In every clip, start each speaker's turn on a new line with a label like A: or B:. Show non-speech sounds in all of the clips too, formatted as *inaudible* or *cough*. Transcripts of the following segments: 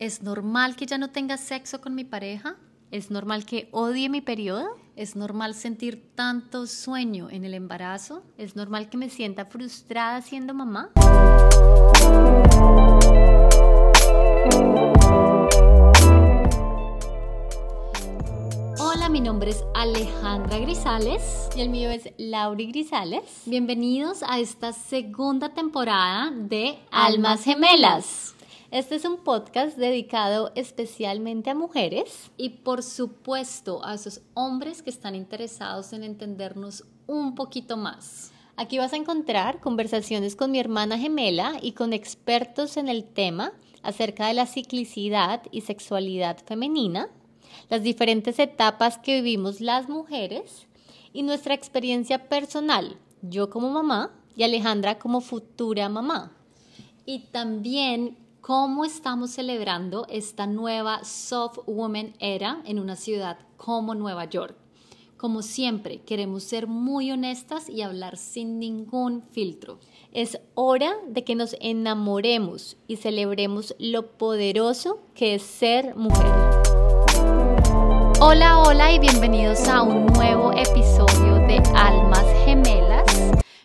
A: ¿Es normal que ya no tenga sexo con mi pareja?
B: ¿Es normal que odie mi periodo?
A: ¿Es normal sentir tanto sueño en el embarazo?
B: ¿Es normal que me sienta frustrada siendo mamá? Hola, mi nombre es Alejandra Grisales
A: y el mío es Lauri Grisales.
B: Bienvenidos a esta segunda temporada de Almas Gemelas. Este es un podcast dedicado especialmente a mujeres
A: y por supuesto a esos hombres que están interesados en entendernos un poquito más.
B: Aquí vas a encontrar conversaciones con mi hermana gemela y con expertos en el tema acerca de la ciclicidad y sexualidad femenina, las diferentes etapas que vivimos las mujeres y nuestra experiencia personal, yo como mamá y Alejandra como futura mamá.
A: Y también cómo estamos celebrando esta nueva soft woman era en una ciudad como Nueva York. Como siempre, queremos ser muy honestas y hablar sin ningún filtro.
B: Es hora de que nos enamoremos y celebremos lo poderoso que es ser mujer.
A: Hola, hola y bienvenidos a un nuevo episodio de Almas.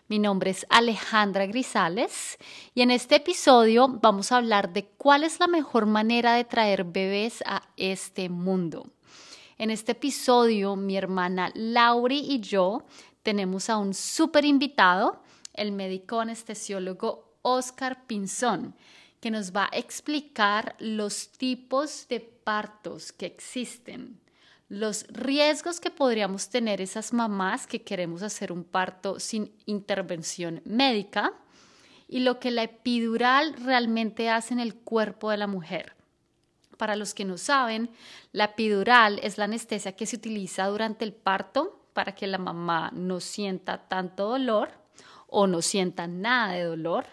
A: Mi nombre es Alejandra Grisales y en este episodio vamos a hablar de cuál es la mejor manera de traer bebés a este mundo. En este episodio, mi hermana Lauri y yo tenemos a un súper invitado, el médico anestesiólogo Oscar Pinzón, que nos va a explicar los tipos de partos que existen los riesgos que podríamos tener esas mamás que queremos hacer un parto sin intervención médica y lo que la epidural realmente hace en el cuerpo de la mujer. Para los que no saben, la epidural es la anestesia que se utiliza durante el parto para que la mamá no sienta tanto dolor o no sienta nada de dolor.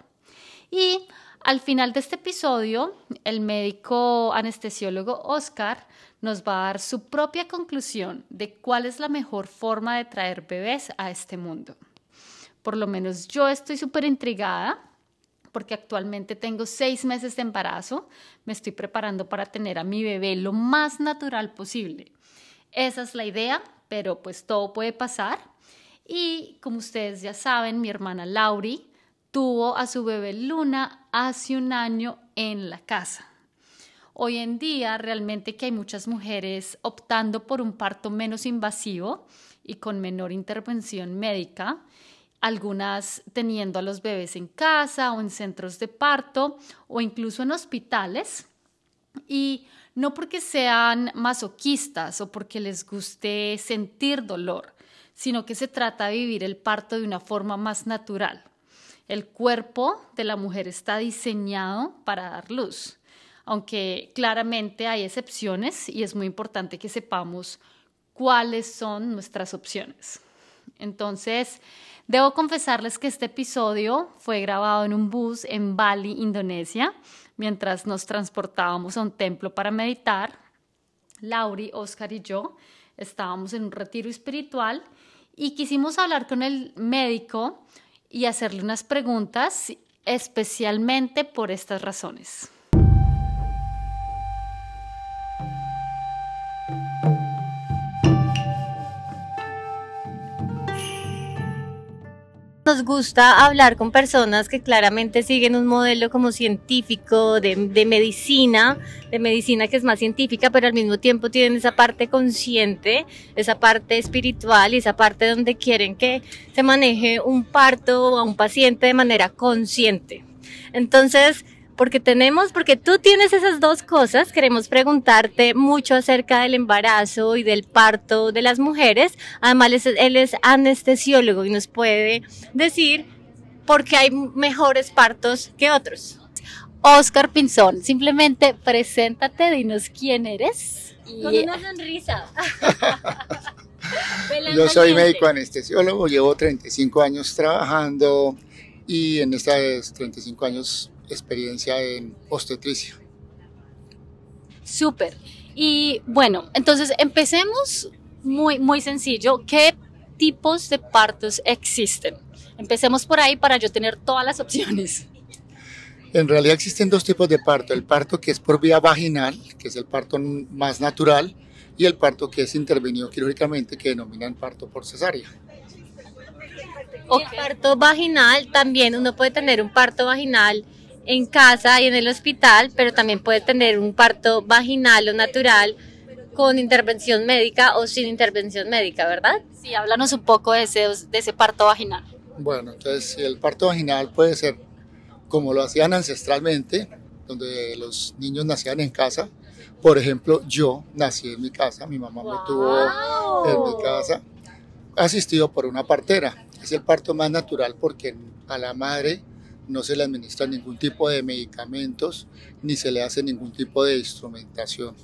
A: Y al final de este episodio, el médico anestesiólogo Oscar nos va a dar su propia conclusión de cuál es la mejor forma de traer bebés a este mundo. Por lo menos yo estoy súper intrigada porque actualmente tengo seis meses de embarazo, me estoy preparando para tener a mi bebé lo más natural posible. Esa es la idea, pero pues todo puede pasar. Y como ustedes ya saben, mi hermana Lauri tuvo a su bebé Luna hace un año en la casa. Hoy en día realmente que hay muchas mujeres optando por un parto menos invasivo y con menor intervención médica, algunas teniendo a los bebés en casa o en centros de parto o incluso en hospitales. Y no porque sean masoquistas o porque les guste sentir dolor, sino que se trata de vivir el parto de una forma más natural. El cuerpo de la mujer está diseñado para dar luz aunque claramente hay excepciones y es muy importante que sepamos cuáles son nuestras opciones. Entonces, debo confesarles que este episodio fue grabado en un bus en Bali, Indonesia, mientras nos transportábamos a un templo para meditar. Lauri, Oscar y yo estábamos en un retiro espiritual y quisimos hablar con el médico y hacerle unas preguntas especialmente por estas razones.
B: Nos gusta hablar con personas que claramente siguen un modelo como científico, de, medicina, de medicina que es más científica, pero al mismo tiempo tienen esa parte consciente, esa parte espiritual y esa parte donde quieren que se maneje un parto a un paciente de manera consciente. Entonces, porque tenemos, porque tú tienes esas dos cosas, queremos preguntarte mucho acerca del embarazo y del parto de las mujeres. Además, él es anestesiólogo y nos puede decir por qué hay mejores partos que otros.
A: Oscar Pinzón, simplemente preséntate, dinos quién eres.
B: Con una sonrisa. *laughs*
C: Yo soy médico anestesiólogo, llevo 35 años trabajando y en estos 35 años experiencia en obstetricia.
A: Súper. Y bueno, entonces empecemos muy, muy sencillo. ¿Qué tipos de partos existen? Empecemos por ahí para yo tener todas las opciones.
C: En realidad existen dos tipos de parto, el parto que es por vía vaginal, que es el parto más natural, y el parto que es intervenido quirúrgicamente, que denominan parto por cesárea.
B: O parto vaginal, también uno puede tener un parto vaginal en casa y en el hospital, pero también puede tener un parto vaginal o natural con intervención médica o sin intervención médica, ¿verdad?
A: Sí, háblanos un poco de ese, de ese parto vaginal.
C: Bueno, entonces el parto vaginal puede ser como lo hacían ancestralmente, donde los niños nacían en casa. Por ejemplo, yo nací en mi casa, mi mamá me tuvo en mi casa, asistido por una partera. Es el parto más natural porque a la madre no se le administra ningún tipo de medicamentos ni se le hace ningún tipo de instrumentación.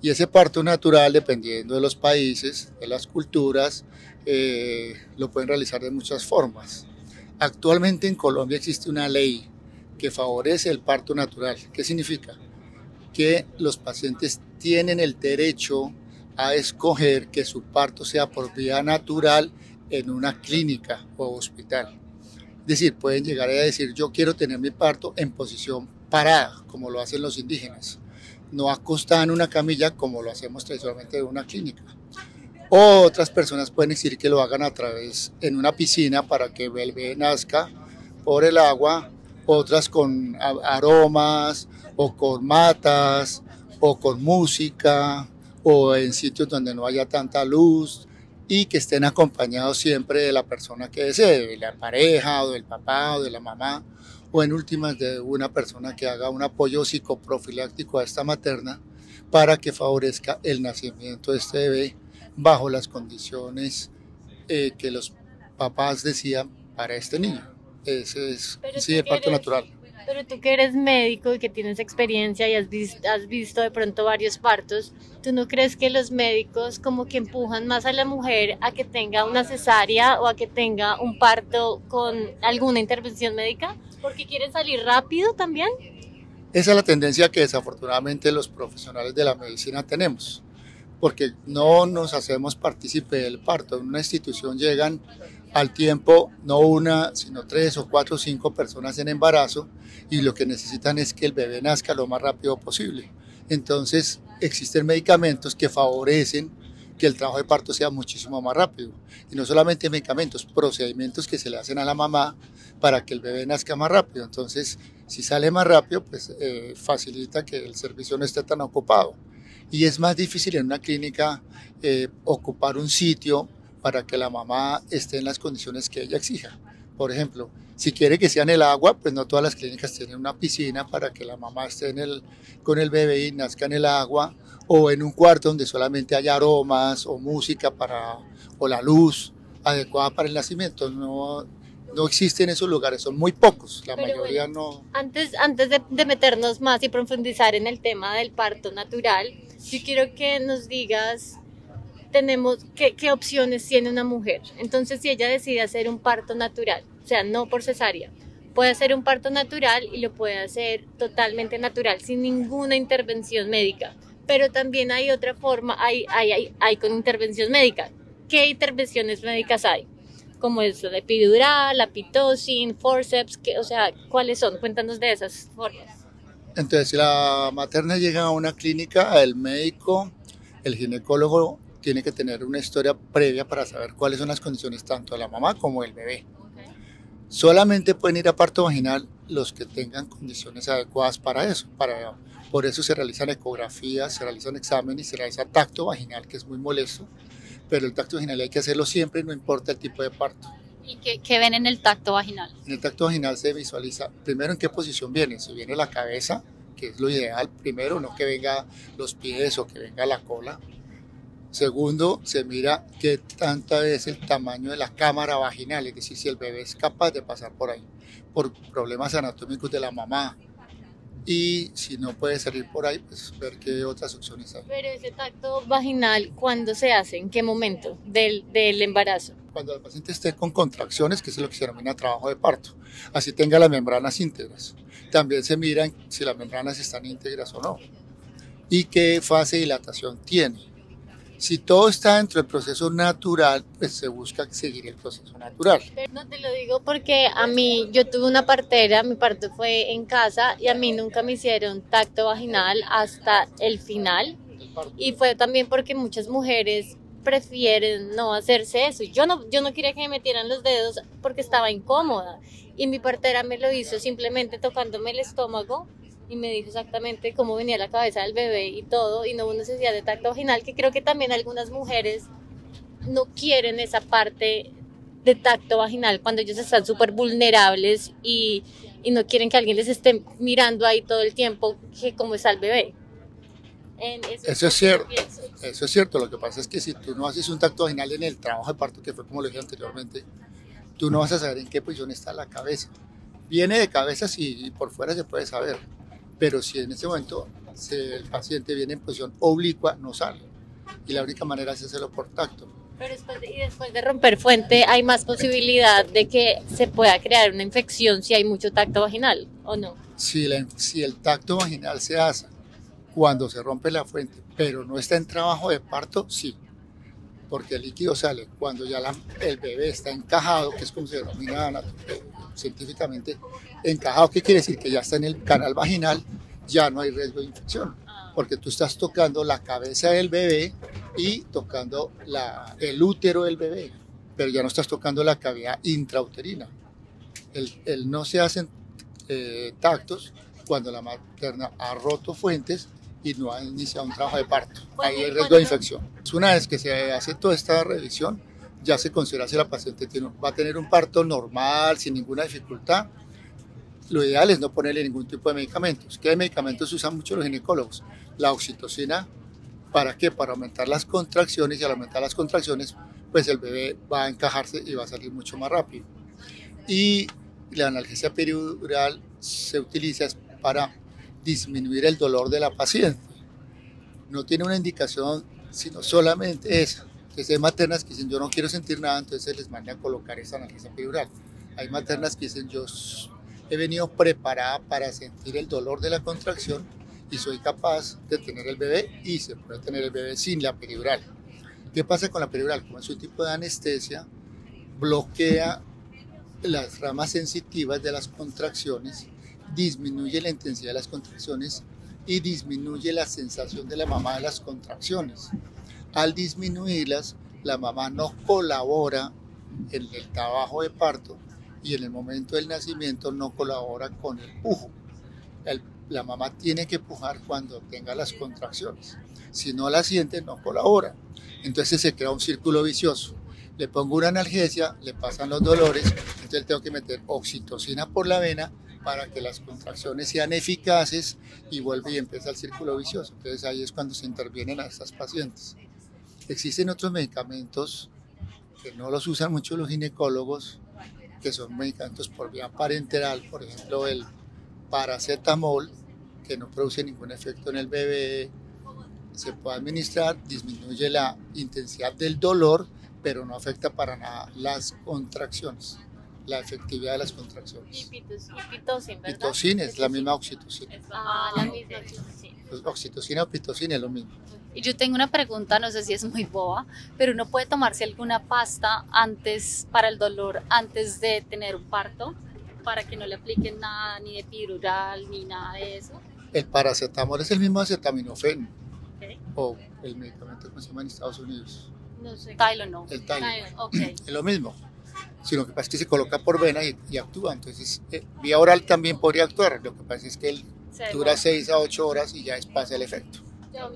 C: Y ese parto natural, dependiendo de los países, de las culturas, eh, lo pueden realizar de muchas formas. Actualmente en Colombia existe una ley que favorece el parto natural. ¿Qué significa? Que los pacientes tienen el derecho a escoger que su parto sea por vía natural en una clínica o hospital. Decir, pueden llegar a decir yo quiero tener mi parto en posición parada, como lo hacen los indígenas no acostada en una camilla como lo hacemos tradicionalmente en una clínica. O otras personas pueden decir que lo hagan a través en una piscina para que el bebé nazca por el agua, otras con aromas o con matas o con música o en sitios donde no haya tanta luz y que estén acompañados siempre de la persona que desee, de la pareja o del papá o de la mamá o en últimas de una persona que haga un apoyo psicoprofiláctico a esta materna para que favorezca el nacimiento de este bebé bajo las condiciones eh, que los papás decían para este niño. Ese es sí, el parto natural.
B: Pero tú que eres médico y que tienes experiencia y has visto, has visto de pronto varios partos, ¿tú no crees que los médicos como que empujan más a la mujer a que tenga una cesárea o a que tenga un parto con alguna intervención médica? ¿Porque quieren salir rápido también?
C: Esa es la tendencia que desafortunadamente los profesionales de la medicina tenemos, porque no nos hacemos partícipe del parto. En una institución llegan al tiempo no una, sino tres o cuatro o cinco personas en embarazo y lo que necesitan es que el bebé nazca lo más rápido posible. Entonces existen medicamentos que favorecen que el trabajo de parto sea muchísimo más rápido. Y no solamente medicamentos, procedimientos que se le hacen a la mamá para que el bebé nazca más rápido. Entonces, si sale más rápido, pues eh, facilita que el servicio no esté tan ocupado. Y es más difícil en una clínica eh, ocupar un sitio para que la mamá esté en las condiciones que ella exija. Por ejemplo, si quiere que sea en el agua, pues no todas las clínicas tienen una piscina para que la mamá esté en el, con el bebé y nazca en el agua, o en un cuarto donde solamente haya aromas o música para, o la luz adecuada para el nacimiento. No, no existen esos lugares, son muy pocos, la mayoría no.
B: Antes, antes de, de, meternos más y profundizar en el tema del parto natural, yo quiero que nos digas tenemos qué, qué opciones tiene una mujer. Entonces, si ella decide hacer un parto natural, o sea, no por cesárea, puede hacer un parto natural y lo puede hacer totalmente natural, sin ninguna intervención médica. Pero también hay otra forma, hay, hay, hay, hay con intervención médica. ¿Qué intervenciones médicas hay? Como es la epidural, la pitocin, forceps, que, o sea, ¿cuáles son? Cuéntanos de esas formas.
C: Entonces, si la materna llega a una clínica, el médico, el ginecólogo tiene que tener una historia previa para saber cuáles son las condiciones tanto de la mamá como del bebé. Solamente pueden ir a parto vaginal los que tengan condiciones adecuadas para eso. Para, por eso se realizan ecografías, se realizan exámenes y se realiza tacto vaginal, que es muy molesto. Pero el tacto vaginal hay que hacerlo siempre, no importa el tipo de parto.
A: ¿Y qué, qué ven en el tacto vaginal?
C: En el tacto vaginal se visualiza primero en qué posición viene. Si viene la cabeza, que es lo ideal, primero, no que venga los pies o que venga la cola, Segundo, se mira qué tanta es el tamaño de la cámara vaginal, es decir, si el bebé es capaz de pasar por ahí, por problemas anatómicos de la mamá. Y si no puede salir por ahí, pues ver qué otras opciones hay.
B: Pero ese tacto vaginal, ¿cuándo se hace? ¿En qué momento del, del embarazo?
C: Cuando el paciente esté con contracciones, que es lo que se denomina trabajo de parto, así tenga las membranas íntegras. También se miran si las membranas están íntegras o no y qué fase de dilatación tiene Si todo está dentro del proceso natural, pues se busca seguir el proceso natural.
B: No te lo digo porque a mí, yo tuve una partera, mi parto fue en casa y a mí nunca me hicieron tacto vaginal hasta el final. Y fue también porque muchas mujeres prefieren no hacerse eso. Yo no, yo no quería que me metieran los dedos porque estaba incómoda. Y mi partera me lo hizo simplemente tocándome el estómago y me dijo exactamente cómo venía la cabeza del bebé y todo, y no hubo necesidad de tacto vaginal, que creo que también algunas mujeres no quieren esa parte de tacto vaginal cuando ellos están súper vulnerables y, y, no quieren que alguien les esté mirando ahí todo el tiempo que cómo está el bebé.
C: eso, es cierto, eso es cierto, lo que pasa es que si tú no haces un tacto vaginal en el trabajo de parto, que fue como lo dije anteriormente, tú no vas a saber en qué posición está la cabeza. Viene de cabeza sí, y por fuera se puede saber, pero si en ese momento el paciente viene en posición oblicua, no sale. Y la única manera es hacerlo por tacto.
B: Pero después de, y después de romper fuente, ¿hay más posibilidad de que se pueda crear una infección si hay mucho tacto vaginal o no?
C: Si, si el tacto vaginal se hace cuando se rompe la fuente, pero no está en trabajo de parto, sí. Porque el líquido sale cuando ya el bebé está encajado, que es como se denomina científicamente encajado, ¿qué quiere decir? Que ya está en el canal vaginal, ya no hay riesgo de infección, porque tú estás tocando la cabeza del bebé y tocando la, el útero del bebé, pero ya no estás tocando la cavidad intrauterina. El, no se hacen eh, tactos cuando la materna ha roto fuentes y no ha iniciado un trabajo de parto. Ahí hay riesgo de infección. Una vez que se hace toda esta revisión, ya se considera si la paciente tiene, va a tener un parto normal, sin ninguna dificultad. Lo ideal es no ponerle ningún tipo de medicamentos. ¿Qué medicamentos usan mucho los ginecólogos? La oxitocina, ¿para qué? Para aumentar las contracciones y al aumentar las contracciones, pues el bebé va a encajarse y va a salir mucho más rápido. Y la analgesia peridural se utiliza para disminuir el dolor de la paciente. No tiene una indicación, sino solamente esa que hay maternas que dicen yo no quiero sentir nada, entonces se les manda a colocar esa analgesia epidural. Hay maternas que dicen yo he venido preparada para sentir el dolor de la contracción y soy capaz de tener el bebé y se puede tener el bebé sin la peridural. ¿Qué pasa con la peridural? Como es un tipo de anestesia, bloquea las ramas sensitivas de las contracciones, disminuye la intensidad de las contracciones y disminuye la sensación de la mamá de las contracciones. Al disminuirlas, la mamá no colabora en el trabajo de parto y en el momento del nacimiento no colabora con el pujo. la mamá tiene que pujar cuando tenga las contracciones. Si no la siente, no colabora. Entonces se crea un círculo vicioso. Le pongo una analgesia, le pasan los dolores, entonces tengo que meter oxitocina por la vena para que las contracciones sean eficaces y vuelve y empieza el círculo vicioso. Entonces ahí es cuando se intervienen a estas pacientes. Existen otros medicamentos que no los usan mucho los ginecólogos, que son medicamentos por vía parenteral, por ejemplo el paracetamol, que no produce ningún efecto en el bebé, se puede administrar, disminuye la intensidad del dolor, pero no afecta para nada las contracciones, la efectividad de las contracciones.
B: Y pitocin, ¿verdad?
C: Pitocin es la misma oxitocina.
B: Ah, la misma oxitocina.
C: Oxitocina o pitocina es lo mismo.
A: Y yo tengo una pregunta, no sé si es muy boba, pero uno puede tomarse alguna pasta antes para el dolor, antes de tener un parto, para que no le apliquen nada, ni de epidural, ni nada de eso.
C: El paracetamol es el mismo acetaminofén, o el medicamento que se llama en Estados Unidos.
A: No sé. Tylenol.
C: El Tylenol. Es lo mismo, sino que pasa es que se coloca por vena y, actúa. Entonces, eh, vía oral también podría actuar. Lo que pasa es que él dura 6 a 8 horas y ya es pasa el efecto.
B: Yo,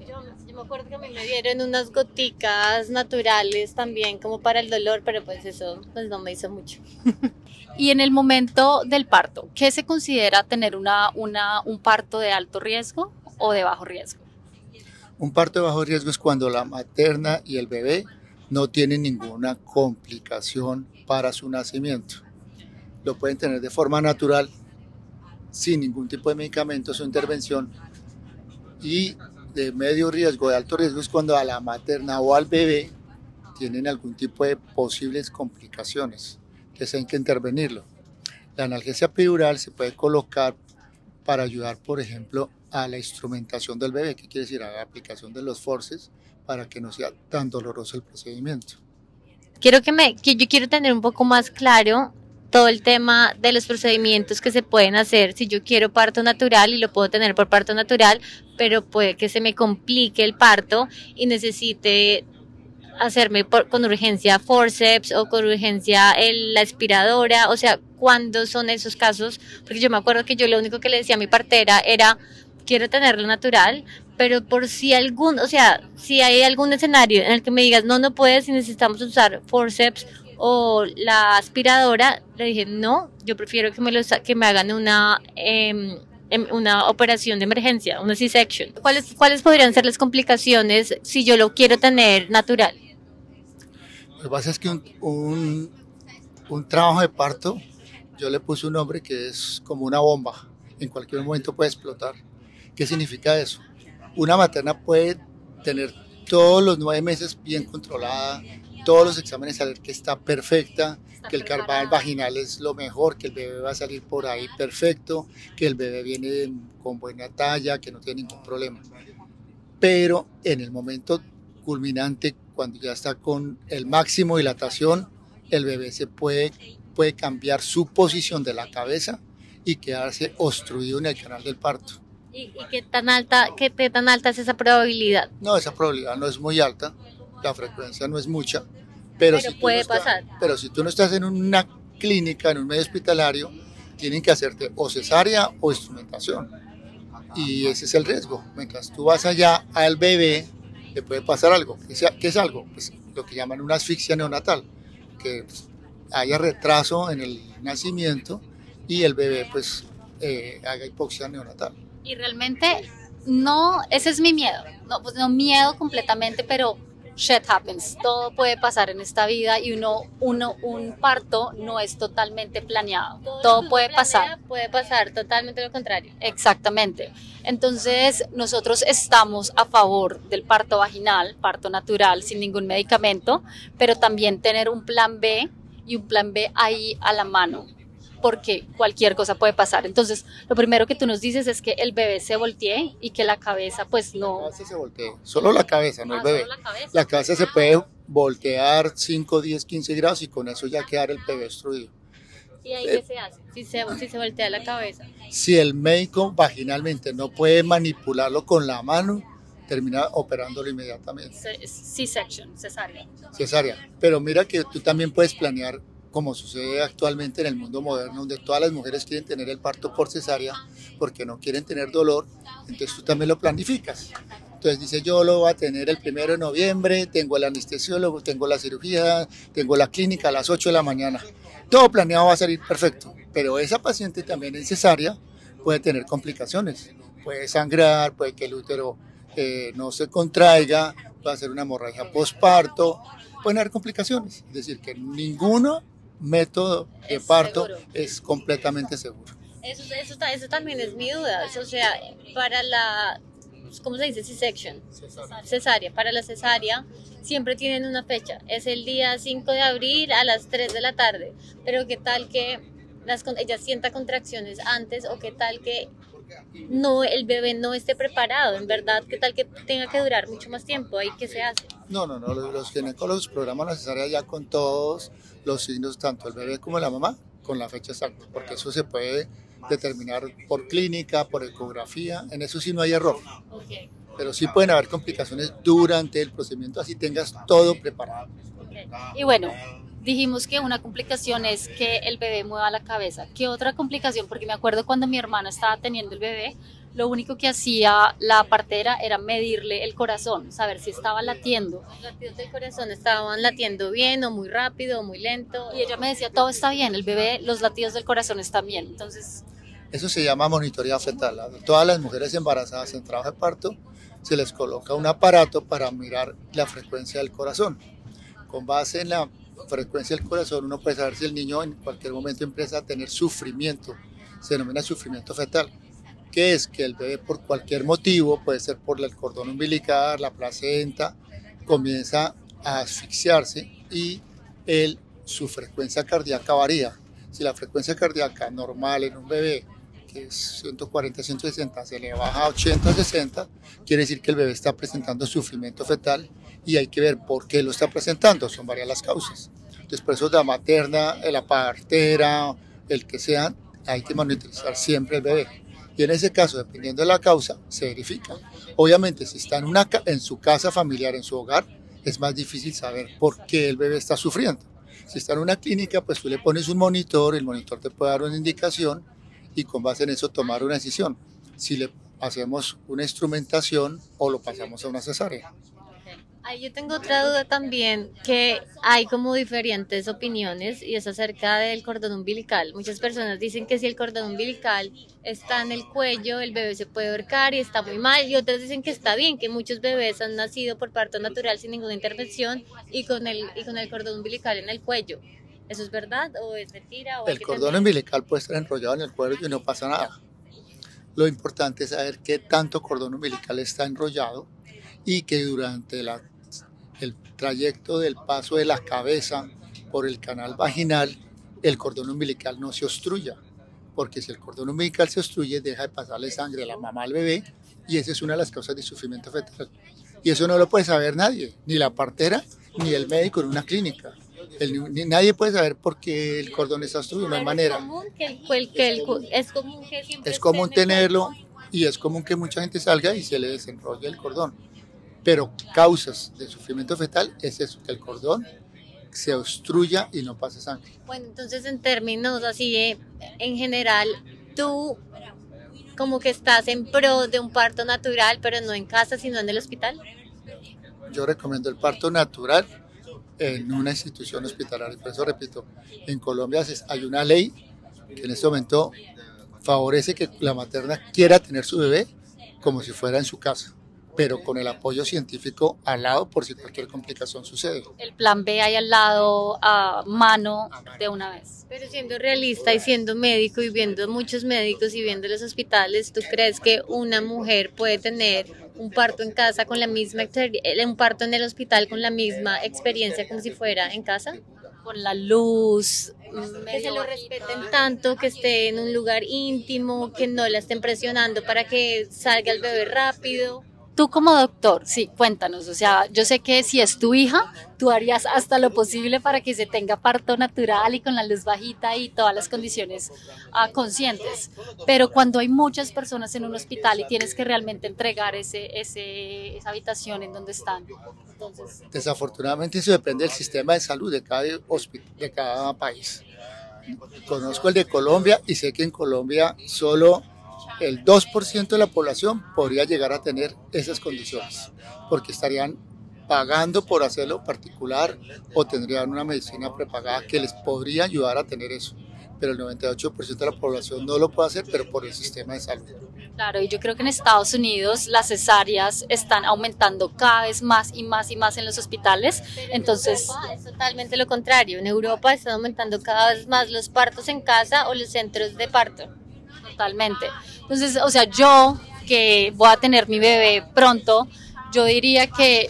B: me acuerdo que a mí me dieron unas goticas naturales también como para el dolor, pero pues eso pues no me hizo mucho. *laughs*
A: y en el momento del parto, ¿qué se considera tener una, una, un parto de alto riesgo o de bajo riesgo?
C: Un parto de bajo riesgo es cuando la materna y el bebé no tienen ninguna complicación para su nacimiento. Lo pueden tener de forma natural, sin ningún tipo de medicamentos o intervención, y de medio riesgo, de alto riesgo, es cuando a la materna o al bebé tienen algún tipo de posibles complicaciones, que se hay que intervenirlo. La analgesia epidural se puede colocar para ayudar, por ejemplo, a la instrumentación del bebé, que quiere decir a la aplicación de los forces para que no sea tan doloroso el procedimiento.
B: Quiero que me, que yo quiero tener un poco más claro todo el tema de los procedimientos que se pueden hacer si yo quiero parto natural y lo puedo tener por parto natural, pero puede que se me complique el parto y necesite hacerme con urgencia forceps o con urgencia la aspiradora, o sea, ¿cuándo son esos casos? Porque yo me acuerdo que yo lo único que le decía a mi partera era, quiero tenerlo natural, pero por si algún, o sea, si hay algún escenario en el que me digas, no, no puedes y necesitamos usar forceps o la aspiradora, le dije, no, yo prefiero que me, lo, que me hagan una... Eh, una operación de emergencia, una C-section. ¿Cuáles, ¿Cuáles podrían ser las complicaciones si yo lo quiero tener natural?
C: Lo que pasa es que un, un, un trabajo de parto, yo le puse un nombre que es como una bomba, en cualquier momento puede explotar. ¿Qué significa eso? Una materna puede tener todos los nueve meses bien controlada, todos los exámenes saber que está perfecta, que el carval vaginal es lo mejor, que el bebé va a salir por ahí perfecto, que el bebé viene con buena talla, que no tiene ningún problema. Pero en el momento culminante, cuando ya está con el máximo dilatación, el bebé se puede, puede cambiar su posición de la cabeza y quedarse obstruido en el canal del parto.
B: ¿Y, qué, tan alta, qué tan alta es esa probabilidad?
C: No, esa probabilidad no es muy alta, la frecuencia no es mucha, pero, si
B: puede pasar.
C: pero si tú no estás en una clínica, en un medio hospitalario, tienen que hacerte o cesárea o instrumentación. Y ese es el riesgo. Mientras tú vas allá al bebé, le puede pasar algo. ¿Qué es algo? Pues lo que llaman una asfixia neonatal, que haya retraso en el nacimiento y el bebé pues eh, haga hipoxia neonatal.
A: Y realmente no, ese es mi miedo. No, pues no miedo completamente, pero shit happens, todo puede pasar en esta vida y uno, uno un parto no es totalmente planeado, todo, puede pasar.
B: Puede pasar totalmente lo contrario.
A: Exactamente. Entonces, nosotros estamos a favor del parto vaginal, parto natural, sin ningún medicamento, pero también tener un plan B y un plan B ahí a la mano porque cualquier cosa puede pasar. Entonces, lo primero que tú nos dices es que el bebé se voltee y que la cabeza pues no...
C: La cabeza se voltee, solo la cabeza, no el ah, bebé. La cabeza, se puede voltear 5, 10, 15 grados y con eso ya quedar el bebé destruido.
B: ¿Y ahí qué se hace? Si se, si se voltea la cabeza.
C: Si el médico vaginalmente no puede manipularlo con la mano, termina operándolo inmediatamente.
A: C-section, cesárea.
C: Cesárea. Pero mira que tú también puedes planear como sucede actualmente en el mundo moderno, donde todas las mujeres quieren tener el parto por cesárea porque no quieren tener dolor, entonces tú también lo planificas. Entonces dice, yo lo voy a tener el primero de noviembre, tengo el anestesiólogo, tengo la cirugía, tengo la clínica a las 8 de la mañana. Todo planeado va a salir perfecto, pero esa paciente también en cesárea puede tener complicaciones. Puede sangrar, puede que el útero eh, no se contraiga, puede ser una hemorragia postparto, pueden haber complicaciones. Es decir, que ninguno método de parto es completamente seguro.
B: Eso, eso, eso, también es mi duda. O sea, para la, ¿cómo se dice? C-section. Cesárea. Para la cesárea siempre tienen una fecha. Es el día 5 de abril a las 3 de la tarde. Pero qué tal que las, ella sienta contracciones antes o qué tal que no el bebé no esté preparado, en verdad, qué tal que tenga que durar mucho más tiempo, ahí qué se hace.
C: No, no, no, los ginecólogos programan la cesárea ya con todos los signos, tanto el bebé como la mamá, con la fecha exacta, porque eso se puede determinar por clínica, por ecografía, en eso sí no hay error. Pero sí pueden haber complicaciones durante el procedimiento, así tengas todo preparado.
A: Y bueno, dijimos que una complicación es que el bebé mueva la cabeza. ¿Qué otra complicación? Porque me acuerdo cuando mi hermana estaba teniendo el bebé, lo único que hacía la partera era medirle el corazón, saber si estaba latiendo.
B: Los latidos del corazón estaban latiendo bien o muy rápido o muy lento.
A: Y ella me decía, todo está bien, el bebé, los latidos del corazón están bien. Entonces...
C: Eso se llama monitoría fetal. A todas las mujeres embarazadas en trabajo de parto se les coloca un aparato para mirar la frecuencia del corazón. Con base en la frecuencia del corazón uno puede saber si el niño en cualquier momento empieza a tener sufrimiento. Se denomina sufrimiento fetal que es que el bebé por cualquier motivo, puede ser por el cordón umbilical, la placenta, comienza a asfixiarse y el, su frecuencia cardíaca varía. Si la frecuencia cardíaca normal en un bebé que es 140, 160, se le baja a 80, 60, quiere decir que el bebé está presentando sufrimiento fetal y hay que ver por qué lo está presentando, son varias las causas. Entonces, por eso la materna, la partera, el que sea, hay que monitorizar siempre el bebé. Y en ese caso, dependiendo de la causa, se verifica. Obviamente, si está en, una, en su casa familiar, en su hogar, es más difícil saber por qué el bebé está sufriendo. Si está en una clínica, pues tú le pones un monitor, el monitor te puede dar una indicación y con base en eso tomar una decisión. Si le hacemos una instrumentación o lo pasamos a una cesárea.
B: Ahí yo tengo otra duda también, que hay como diferentes opiniones y es acerca del cordón umbilical. Muchas personas dicen que si el cordón umbilical está en el cuello, el bebé se puede ahorcar y está muy mal, y otras dicen que está bien, que muchos bebés han nacido por parto natural sin ninguna intervención y con el, y con el cordón umbilical en el cuello. ¿Eso es verdad o es mentira? O
C: el cordón umbilical puede estar enrollado en el cuello y no pasa nada. Lo importante es saber qué tanto cordón umbilical está enrollado y que durante la trayecto del paso de la cabeza por el canal vaginal, el cordón umbilical no se obstruya, porque si el cordón umbilical se obstruye, deja de pasarle sangre a la mamá al bebé y esa es una de las causas de sufrimiento fetal. Y eso no lo puede saber nadie, ni la partera, ni el médico en una clínica. ni nadie puede saber por qué el cordón está obstruido, no hay manera.
B: Es común, que
C: es común tenerlo y es común que mucha gente salga y se le desenrolle el cordón pero causas de sufrimiento fetal es eso, que el cordón se obstruya y no pase sangre.
B: Bueno, entonces en términos así, en general, tú como que estás en pro de un parto natural, pero no en casa, sino en el hospital.
C: Yo recomiendo el parto natural en una institución hospitalaria. Por eso repito, en Colombia hay una ley que en este momento favorece que la materna quiera tener su bebé como si fuera en su casa pero con el apoyo científico al lado por si cualquier complicación sucede.
A: El plan B hay al lado a mano de una vez.
B: Pero siendo realista y siendo médico y viendo muchos médicos y viendo los hospitales, ¿tú crees que una mujer puede tener un parto en casa con la misma eh, un parto en el hospital con la misma experiencia como si fuera en casa?
A: Con la luz,
B: que se lo respeten tanto, que esté en un lugar íntimo, que no la estén presionando para que salga el bebé rápido.
A: Tú como doctor, sí, cuéntanos, o sea, yo sé que si es tu hija, tú harías hasta lo posible para que se tenga parto natural y con la luz bajita y todas las condiciones uh, conscientes, pero cuando hay muchas personas en un hospital y tienes que realmente entregar ese, ese, esa habitación en donde están. Entonces...
C: Desafortunadamente eso depende del sistema de salud de cada, de cada país. Conozco el de Colombia y sé que en Colombia solo el 2% de la población podría llegar a tener esas condiciones, porque estarían pagando por hacerlo particular o tendrían una medicina prepagada que les podría ayudar a tener eso. Pero el 98% de la población no lo puede hacer, pero por el sistema de salud.
A: Claro, y yo creo que en Estados Unidos las cesáreas están aumentando cada vez más y más y más en los hospitales. Entonces,
B: es totalmente lo contrario. En Europa están aumentando cada vez más los partos en casa o los centros de parto.
A: Totalmente. Entonces, o sea, yo que voy a tener mi bebé pronto, yo diría que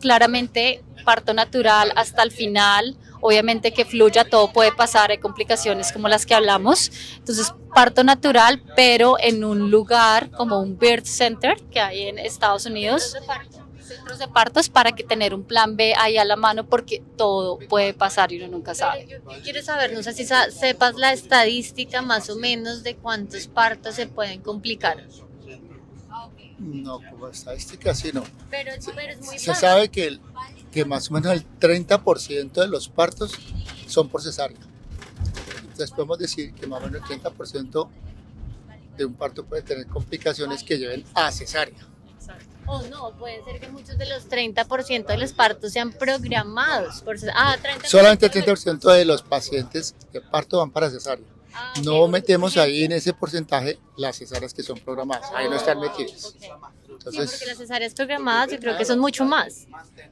A: claramente parto natural hasta el final, obviamente que fluya, todo puede pasar, hay complicaciones como las que hablamos, entonces parto natural, pero en un lugar como un birth center que hay en Estados Unidos centros de partos para que tener un plan B ahí a la mano porque todo puede pasar y uno nunca sabe.
B: Yo, quiero saber, no sé si sepas la estadística más o menos de cuántos partos se pueden complicar.
C: No, como estadística sí no.
B: Pero, pero es muy
C: Se sabe que, el, que más o menos el 30% de los partos son por cesárea. Entonces podemos decir que más o menos el 30% de un parto puede tener complicaciones que lleven a cesárea.
B: O no, puede ser que muchos de los 30% de los partos sean programados. Por, ah, 30
C: Solamente el 30% de los pacientes de parto van para cesárea. Ah, no metemos ahí en ese porcentaje las cesáreas que son programadas, ahí no están metidas.
B: Entonces, porque las cesáreas programadas yo creo que son mucho más.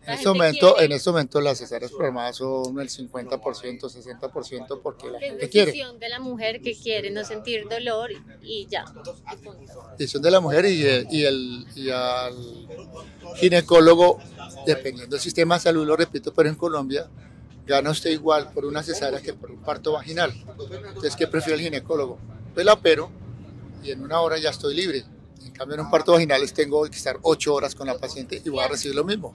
C: En este, momento, en este momento las cesáreas programadas son el 50%, 60% porque la gente quiere.
B: decisión de la mujer que quiere no sentir dolor y ya.
C: Decisión de la mujer y, y, el, y al ginecólogo, dependiendo del sistema de salud, lo repito, pero en Colombia gana usted igual por una cesárea que por un parto vaginal. Entonces, ¿qué prefiere el ginecólogo? Pues la pero y en una hora ya estoy libre. En cambio, en un parto vaginal tengo que estar ocho horas con la paciente y voy a recibir lo mismo.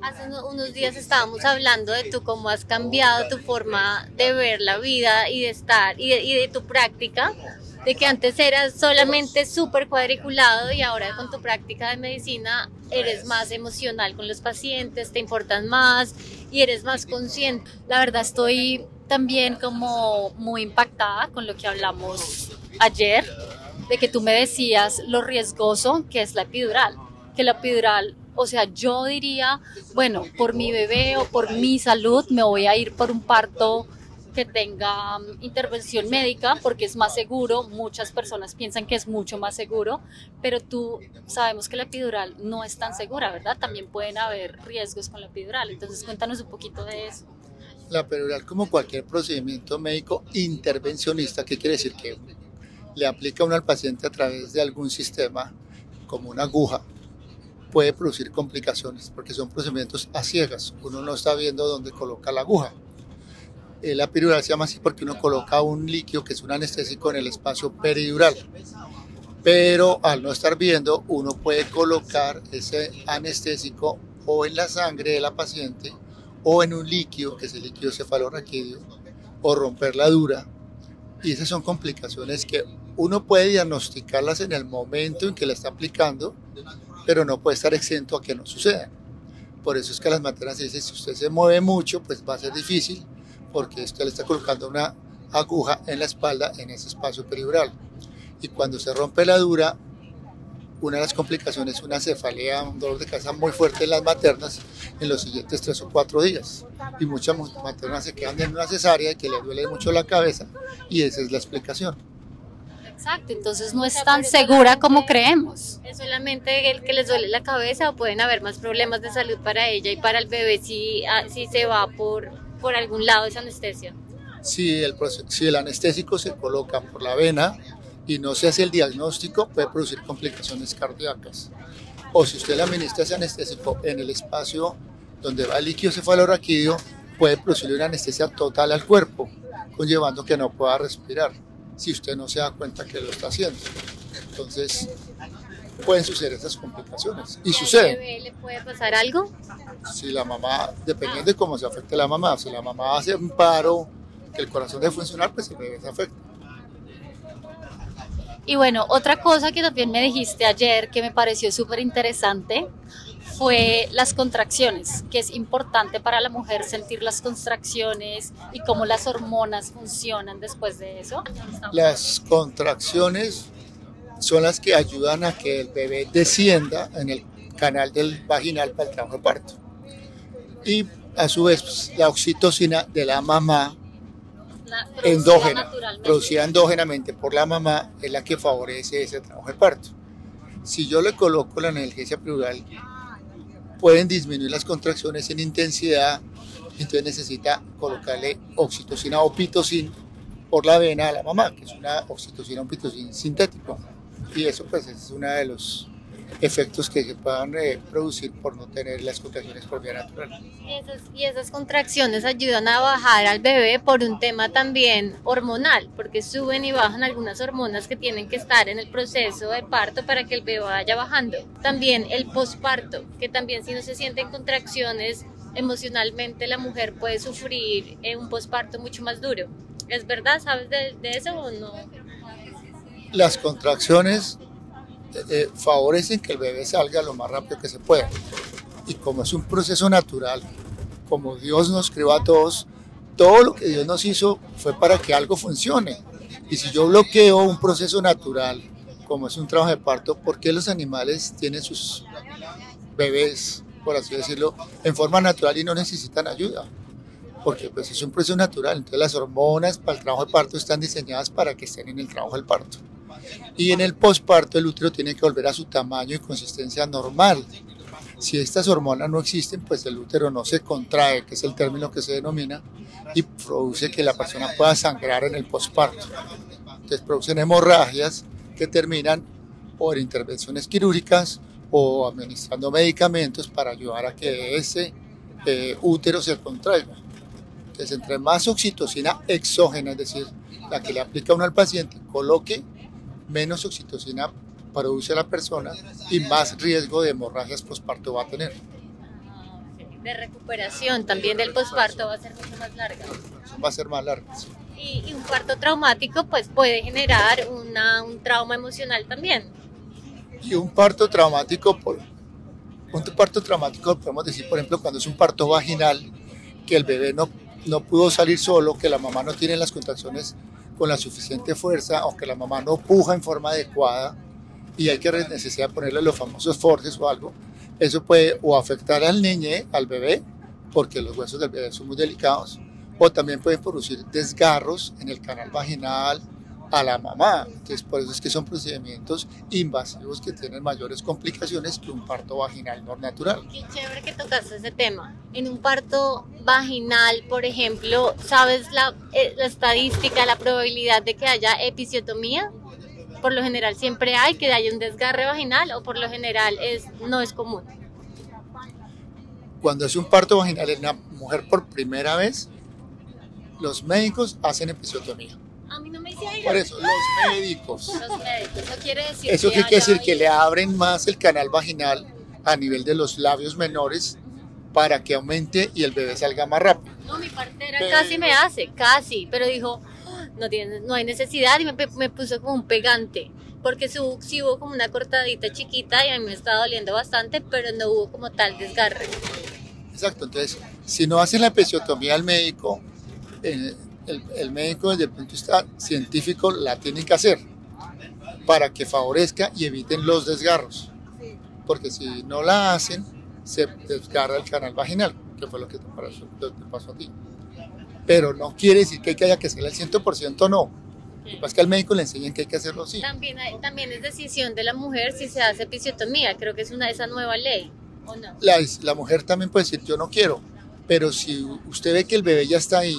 B: Hace unos días estábamos hablando de tú cómo has cambiado tu forma de ver la vida y de estar y de, y de tu práctica de que antes eras solamente súper cuadriculado y ahora con tu práctica de medicina eres más emocional con los pacientes, te importan más y eres más consciente.
A: La verdad estoy también como muy impactada con lo que hablamos ayer, de que tú me decías lo riesgoso que es la epidural, que la epidural, o sea, yo diría, bueno, por mi bebé o por mi salud me voy a ir por un parto que tenga mm, intervención médica porque es más seguro. Muchas personas piensan que es mucho más seguro, pero tú sabemos que la epidural no es tan segura, ¿verdad? También pueden haber riesgos con la epidural. Entonces cuéntanos un poquito de eso.
C: La epidural, como cualquier procedimiento médico intervencionista, ¿qué quiere decir? Que le aplica uno al paciente a través de algún sistema, como una aguja, puede producir complicaciones porque son procedimientos a ciegas. Uno no está viendo dónde coloca la aguja. Eh, la peridural se llama así porque uno coloca un líquido que es un anestésico en el espacio peridural. Pero al no estar viendo, uno puede colocar ese anestésico o en la sangre de la paciente o en un líquido, que es el líquido cefalorraquídeo, o romper la dura. Y esas son complicaciones que uno puede diagnosticarlas en el momento en que la está aplicando, pero no puede estar exento a que no suceda. Por eso es que las maternas dicen, si usted se mueve mucho, pues va a ser difícil porque usted le está colocando una aguja en la espalda en ese espacio peridural. Y cuando se rompe la dura, una de las complicaciones es una cefalea, un dolor de cabeza muy fuerte en las maternas en los siguientes tres o cuatro días. Y muchas maternas se quedan en una cesárea y que les duele mucho la cabeza y esa es la explicación.
A: Exacto, entonces no es tan segura como creemos.
B: Es solamente el que les duele la cabeza o pueden haber más problemas de salud para ella y para el bebé si, ah, si se va por, por algún lado esa anestesia?
C: Si el, si el anestésico se coloca por la vena y no se hace el diagnóstico, puede producir complicaciones cardíacas. O si usted le administra ese anestésico en el espacio donde va el líquido cefalorraquídeo, puede producir una anestesia total al cuerpo, conllevando que no pueda respirar, si usted no se da cuenta que lo está haciendo. Entonces, pueden suceder estas complicaciones. Y sucede.
B: bebé le puede pasar algo?
C: Si la mamá, dependiendo de cómo se afecte la mamá, si la mamá hace un paro, que el corazón debe funcionar, pues el bebé se afecta.
A: Y bueno, otra cosa que también me dijiste ayer que me pareció súper interesante fue las contracciones, que es importante para la mujer sentir las contracciones y cómo las hormonas funcionan después de eso.
C: Las contracciones son las que ayudan a que el bebé descienda en el canal del vaginal para el trabajo de parto. Y a su vez pues, la oxitocina de la mamá endógena, producida endógenamente por la mamá, es la que favorece ese trabajo de parto. Si yo le coloco la analgesia plural, pueden disminuir las contracciones en intensidad, entonces necesita colocarle oxitocina o pitocin por la vena a la mamá, que es una oxitocina o pitocin sintético y eso pues es uno de los efectos que se puedan eh, producir por no tener las contracciones por vía natural.
B: Y esas, contracciones ayudan a bajar al bebé por un tema también hormonal, porque suben y bajan algunas hormonas que tienen que estar en el proceso de parto para que el bebé vaya bajando. También el posparto, que también si no se sienten contracciones emocionalmente la mujer puede sufrir un posparto mucho más duro. ¿Es verdad? ¿Sabes de, de eso o no?
C: Las contracciones eh, eh, favorecen que el bebé salga lo más rápido que se pueda. Y como es un proceso natural, como Dios nos creó a todos, todo lo que Dios nos hizo fue para que algo funcione. Y si yo bloqueo un proceso natural, como es un trabajo de parto, ¿por qué los animales tienen sus bebés, por así decirlo, en forma natural y no necesitan ayuda? Porque pues es un proceso natural, entonces las hormonas para el trabajo de parto están diseñadas para que estén en el trabajo del parto. Y en el posparto el útero tiene que volver a su tamaño y consistencia normal. Si estas hormonas no existen, pues el útero no se contrae, que es el término que se denomina, y produce que la persona pueda sangrar en el posparto. Entonces producen hemorragias que terminan por intervenciones quirúrgicas o administrando medicamentos para ayudar a que ese eh, útero se contraiga. Entonces, entre más oxitocina exógena, es decir, la que le aplica uno al paciente, coloque menos oxitocina produce la persona y más riesgo de hemorragias posparto va a tener.
B: De recuperación también del posparto va a ser mucho más larga.
C: Va a ser más larga,
B: y, un parto traumático pues puede generar una, un trauma emocional también.
C: Y un parto traumático, por, un parto traumático podemos decir, por ejemplo, cuando es un parto vaginal, que el bebé no, no pudo salir solo, que la mamá no tiene las contracciones con la suficiente fuerza o que la mamá no puja en forma adecuada y hay que necesidad ponerle los famosos forces o algo, eso puede o afectar al niño, al bebé, porque los huesos del bebé son muy delicados, o también puede producir desgarros en el canal vaginal a la mamá. Entonces, por eso es que son procedimientos invasivos que tienen mayores complicaciones que un parto vaginal no natural.
B: Qué chévere que tocaste ese tema. En un parto vaginal, por ejemplo, ¿sabes la, eh, la estadística, la probabilidad de que haya episiotomía? Por lo general siempre hay que haya un desgarre vaginal o por lo general es, no es común.
C: Cuando es un parto vaginal en una mujer por primera vez, los médicos hacen episiotomía.
B: A mí no me hicieron.
C: Por eso, los médicos.
B: Los médicos, eso quiere decir
C: Eso quiere decir que le abren más el canal vaginal a nivel de los labios menores para que aumente y el bebé salga más rápido.
B: No, mi partera casi me hace, casi, pero dijo, no, tiene, no hay necesidad y me, me puso como un pegante, porque su, sí hubo como una cortadita chiquita y a mí me estaba doliendo bastante, pero no hubo como tal desgarre.
C: Exacto, entonces, si no hacen la episiotomía al médico, el, el, médico desde el punto de vista científico la tiene que hacer para que favorezca y eviten los desgarros. Porque si no la hacen, se desgarra el canal vaginal, que fue lo que te pasó, a ti. Pero no quiere decir que, hay haya que hacerlo al 100% no. Lo que pasa es que al médico le enseñan que hay que hacerlo así.
B: También, también es decisión de la mujer si se hace episiotomía, creo que es una esa nueva ley, ¿o no?
C: La, la mujer también puede decir, yo no quiero, pero si usted ve que el bebé ya está ahí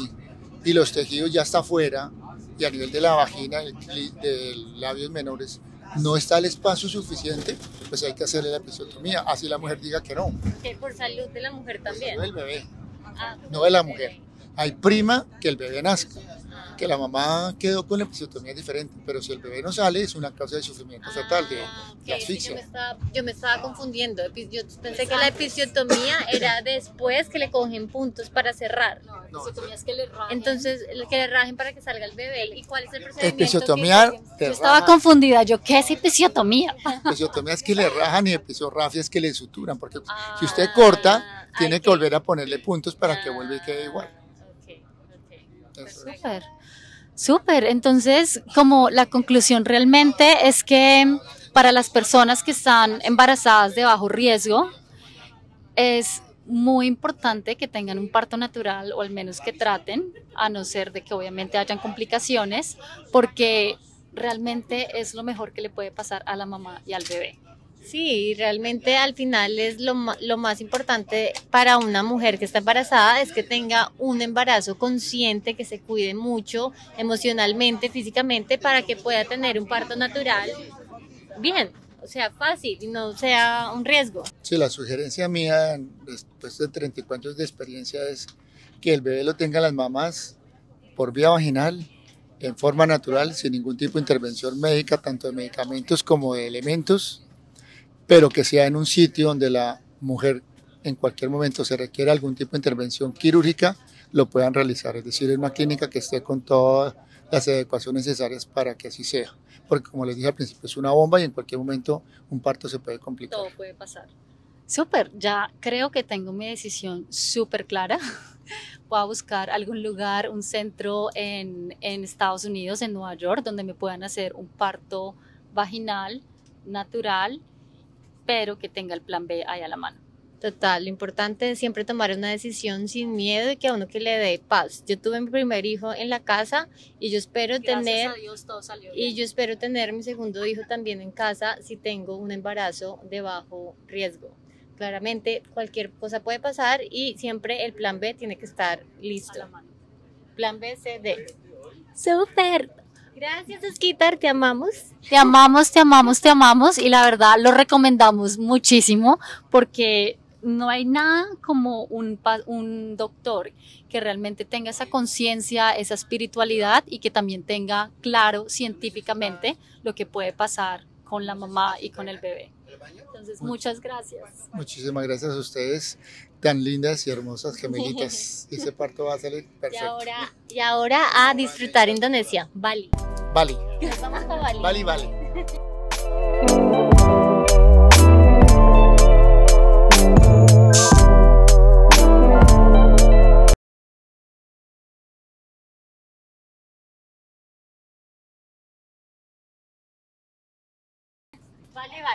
C: y los tejidos ya está afuera y a nivel de la vagina, de labios menores, no está el espacio suficiente, pues hay que hacerle la episiotomía, así la mujer diga que no.
B: Que por salud de la mujer también.
C: No del bebé, ah, no de la mujer. Hay prima que el bebé nazca que la mamá quedó con la episiotomía diferente, pero si el bebé no sale es una causa de sufrimiento fetal, de,
B: ah, asfixia. yo, me estaba, confundiendo, yo pensé que la episiotomía era después que le cogen puntos para cerrar. No, episiotomía es que le rajen. Entonces, que le rajen para que salga el bebé. ¿Y cuál es el procedimiento?
C: Episiotomía.
A: yo estaba confundida, yo, ¿qué es episiotomía?
C: Episiotomía es que le rajan y episorrafia es que le suturan, porque si usted ah, corta, tiene que volver a ponerle puntos para que vuelva y quede igual.
A: Súper. Súper, entonces como la conclusión realmente es que para las personas que están embarazadas de bajo riesgo es muy importante que tengan un parto natural o al menos que traten, a no ser de que obviamente hayan complicaciones, porque realmente es lo mejor que le puede pasar a la mamá y al bebé.
B: Sí, realmente al final es lo, lo, más importante para una mujer que está embarazada es que tenga un embarazo consciente, que se cuide mucho emocionalmente, físicamente, para que pueda tener un parto natural bien, o sea, fácil y no sea un riesgo.
C: Sí, la sugerencia mía después de 34 años de experiencia es que el bebé lo tenga las mamás por vía vaginal, en forma natural, sin ningún tipo de intervención médica, tanto de medicamentos como de elementos pero que sea en un sitio donde la mujer en cualquier momento se requiera algún tipo de intervención quirúrgica, lo puedan realizar, es decir, en una clínica que esté con todas las adecuaciones necesarias para que así sea. Porque como les dije al principio, es una bomba y en cualquier momento un parto se puede complicar.
B: Todo puede pasar.
A: Súper, ya creo que tengo mi decisión súper clara. *laughs* Voy a buscar algún lugar, un centro en, en Estados Unidos, en Nueva York, donde me puedan hacer un parto vaginal natural pero que tenga el plan B ahí a la mano.
B: Total, lo importante es siempre tomar una decisión sin miedo y que a uno que le dé paz. Yo tuve mi primer hijo en la casa y yo espero tener y yo espero tener mi segundo hijo también en casa si tengo un embarazo de bajo riesgo. Claramente cualquier cosa puede pasar y siempre el plan B tiene que estar listo. Plan B, C, D.
A: Super.
B: Gracias, Osquitar, te amamos.
A: Te amamos, te amamos, te amamos y la verdad lo recomendamos muchísimo porque no hay nada como un, un doctor que realmente tenga esa conciencia, esa espiritualidad y que también tenga claro científicamente lo que puede pasar con la mamá y con el bebé. Entonces, muchas gracias.
C: Muchísimas gracias a ustedes, tan lindas y hermosas gemelitas. Y *laughs* ese parto va a salir
B: Y
C: perfecto.
B: ahora, y ahora a disfrutar Indonesia, Bali.
C: Bali,
B: Nos vamos a Bali.
C: Bali, Bali.
B: Bali, Bali.